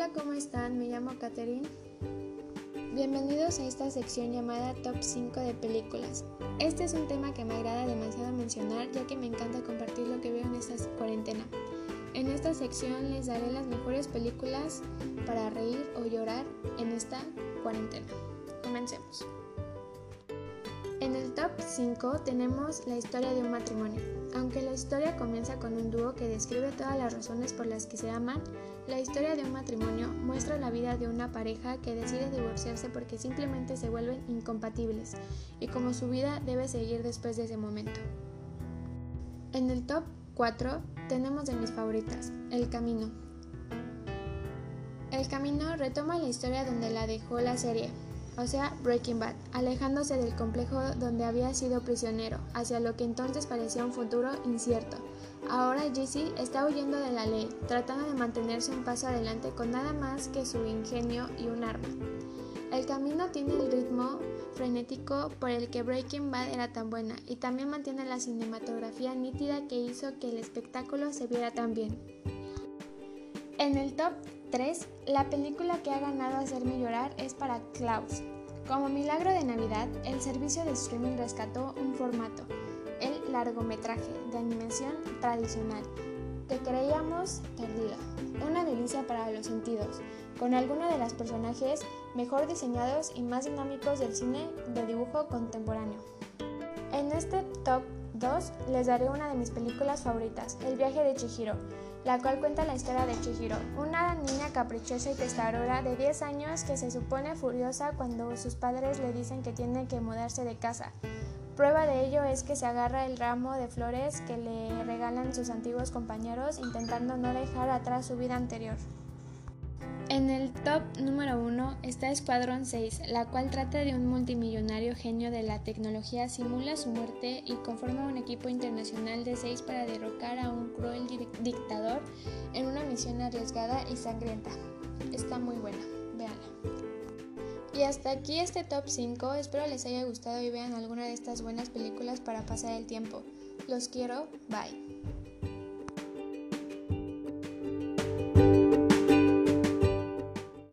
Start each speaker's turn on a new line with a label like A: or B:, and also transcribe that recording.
A: Hola, ¿cómo están? Me llamo Katherine. Bienvenidos a esta sección llamada Top 5 de películas. Este es un tema que me agrada demasiado mencionar ya que me encanta compartir lo que veo en esta cuarentena. En esta sección les daré las mejores películas para reír o llorar en esta cuarentena. Comencemos. En el top 5 tenemos la historia de un matrimonio. Aunque la historia comienza con un dúo que describe todas las razones por las que se aman, la historia de un matrimonio muestra la vida de una pareja que decide divorciarse porque simplemente se vuelven incompatibles y como su vida debe seguir después de ese momento. En el top 4 tenemos de mis favoritas, El Camino. El Camino retoma la historia donde la dejó la serie, o sea, Breaking Bad, alejándose del complejo donde había sido prisionero, hacia lo que entonces parecía un futuro incierto. Ahora Jesse está huyendo de la ley, tratando de mantenerse un paso adelante con nada más que su ingenio y un arma. El camino tiene el ritmo frenético por el que Breaking Bad era tan buena y también mantiene la cinematografía nítida que hizo que el espectáculo se viera tan bien. En el top 3. La película que ha ganado hacerme llorar es para Klaus. Como milagro de Navidad, el servicio de streaming rescató un formato, el largometraje de animación tradicional, que creíamos perdido. Una delicia para los sentidos, con algunos de los personajes mejor diseñados y más dinámicos del cine de dibujo contemporáneo. En este top 2 les daré una de mis películas favoritas, El viaje de Chihiro la cual cuenta la historia de Chihiro, una niña caprichosa y testaruda de 10 años que se supone furiosa cuando sus padres le dicen que tiene que mudarse de casa. Prueba de ello es que se agarra el ramo de flores que le regalan sus antiguos compañeros intentando no dejar atrás su vida anterior. En el top número 1 está Escuadrón 6, la cual trata de un multimillonario genio de la tecnología simula su muerte y conforma un equipo internacional de 6 para derrocar a un cruel dictador en una misión arriesgada y sangrienta. Está muy buena, véanla. Y hasta aquí este top 5, espero les haya gustado y vean alguna de estas buenas películas para pasar el tiempo. Los quiero, bye.